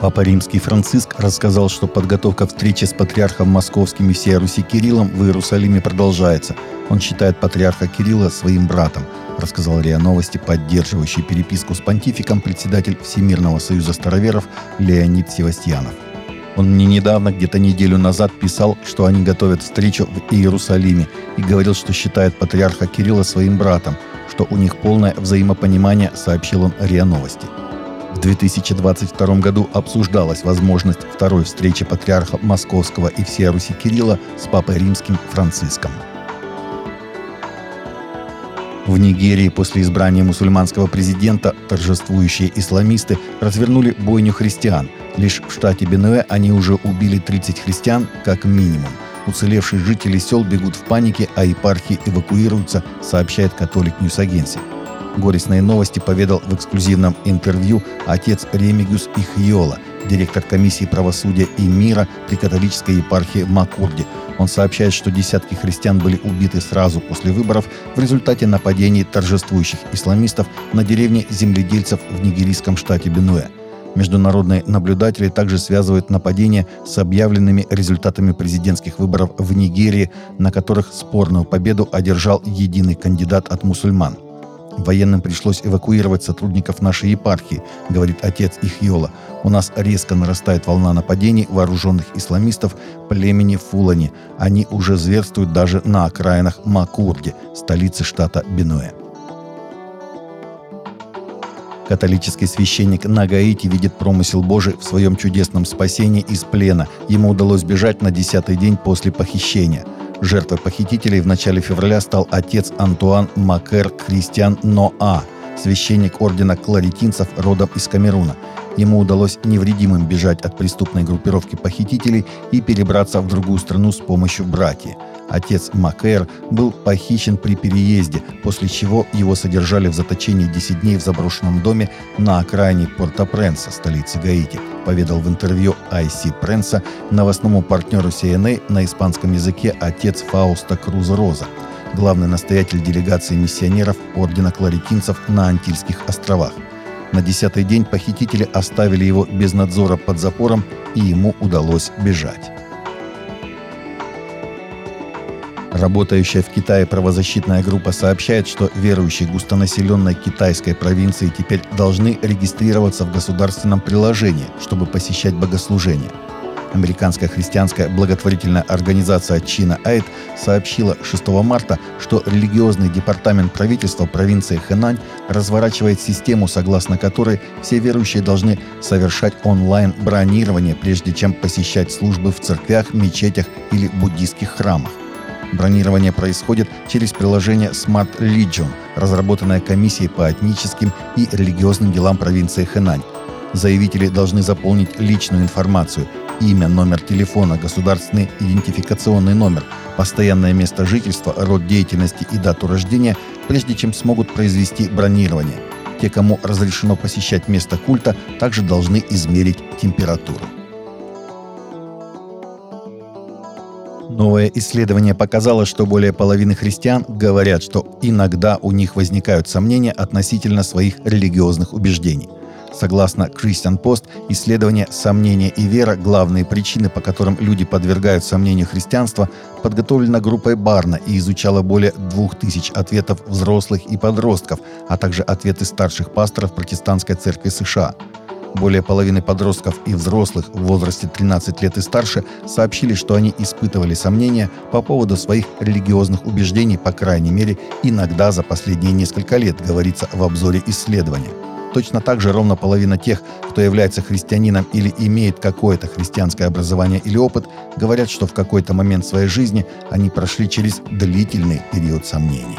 Папа Римский Франциск рассказал, что подготовка встречи с патриархом московским и всей Руси Кириллом в Иерусалиме продолжается. Он считает патриарха Кирилла своим братом, рассказал РИА Новости, поддерживающий переписку с понтификом председатель Всемирного союза староверов Леонид Севастьянов. Он мне недавно, где-то неделю назад, писал, что они готовят встречу в Иерусалиме и говорил, что считает патриарха Кирилла своим братом, что у них полное взаимопонимание, сообщил он РИА Новости. В 2022 году обсуждалась возможность второй встречи патриарха Московского и всея Руси Кирилла с Папой Римским Франциском. В Нигерии после избрания мусульманского президента торжествующие исламисты развернули бойню христиан. Лишь в штате Бенуэ они уже убили 30 христиан как минимум. Уцелевшие жители сел бегут в панике, а епархии эвакуируются, сообщает Catholic News Agency. Горестные новости поведал в эксклюзивном интервью отец Ремигюс Ихьола, директор комиссии правосудия и мира при католической епархии Макурди. Он сообщает, что десятки христиан были убиты сразу после выборов в результате нападений торжествующих исламистов на деревни земледельцев в нигерийском штате Бенуэ. Международные наблюдатели также связывают нападение с объявленными результатами президентских выборов в Нигерии, на которых спорную победу одержал единый кандидат от мусульман – Военным пришлось эвакуировать сотрудников нашей епархии, говорит отец Ихьола. У нас резко нарастает волна нападений вооруженных исламистов племени Фулани. Они уже зверствуют даже на окраинах Макурди, столицы штата Бенуэ. Католический священник на Гаити видит промысел Божий в своем чудесном спасении из плена. Ему удалось бежать на десятый день после похищения – Жертвой похитителей в начале февраля стал отец Антуан Макер Кристиан Ноа, священник ордена кларитинцев родом из Камеруна. Ему удалось невредимым бежать от преступной группировки похитителей и перебраться в другую страну с помощью братьев. Отец Макэр был похищен при переезде, после чего его содержали в заточении 10 дней в заброшенном доме на окраине Порто-Пренса, столицы Гаити, поведал в интервью IC Пренса новостному партнеру CNA на испанском языке отец Фауста Круз Роза, главный настоятель делегации миссионеров Ордена Кларитинцев на Антильских островах. На десятый день похитители оставили его без надзора под запором, и ему удалось бежать. Работающая в Китае правозащитная группа сообщает, что верующие густонаселенной китайской провинции теперь должны регистрироваться в государственном приложении, чтобы посещать богослужения. Американская христианская благотворительная организация Чина Айд сообщила 6 марта, что религиозный департамент правительства провинции Хэнань разворачивает систему, согласно которой все верующие должны совершать онлайн-бронирование, прежде чем посещать службы в церквях, мечетях или буддийских храмах. Бронирование происходит через приложение Smart Legion, разработанное комиссией по этническим и религиозным делам провинции Хэнань. Заявители должны заполнить личную информацию – имя, номер телефона, государственный идентификационный номер, постоянное место жительства, род деятельности и дату рождения, прежде чем смогут произвести бронирование. Те, кому разрешено посещать место культа, также должны измерить температуру. Новое исследование показало, что более половины христиан говорят, что иногда у них возникают сомнения относительно своих религиозных убеждений. Согласно Christian Post, исследование «Сомнения и вера. Главные причины, по которым люди подвергают сомнению христианства» подготовлено группой Барна и изучало более 2000 ответов взрослых и подростков, а также ответы старших пасторов протестантской церкви США – более половины подростков и взрослых в возрасте 13 лет и старше сообщили, что они испытывали сомнения по поводу своих религиозных убеждений, по крайней мере, иногда за последние несколько лет, говорится в обзоре исследования. Точно так же ровно половина тех, кто является христианином или имеет какое-то христианское образование или опыт, говорят, что в какой-то момент своей жизни они прошли через длительный период сомнений.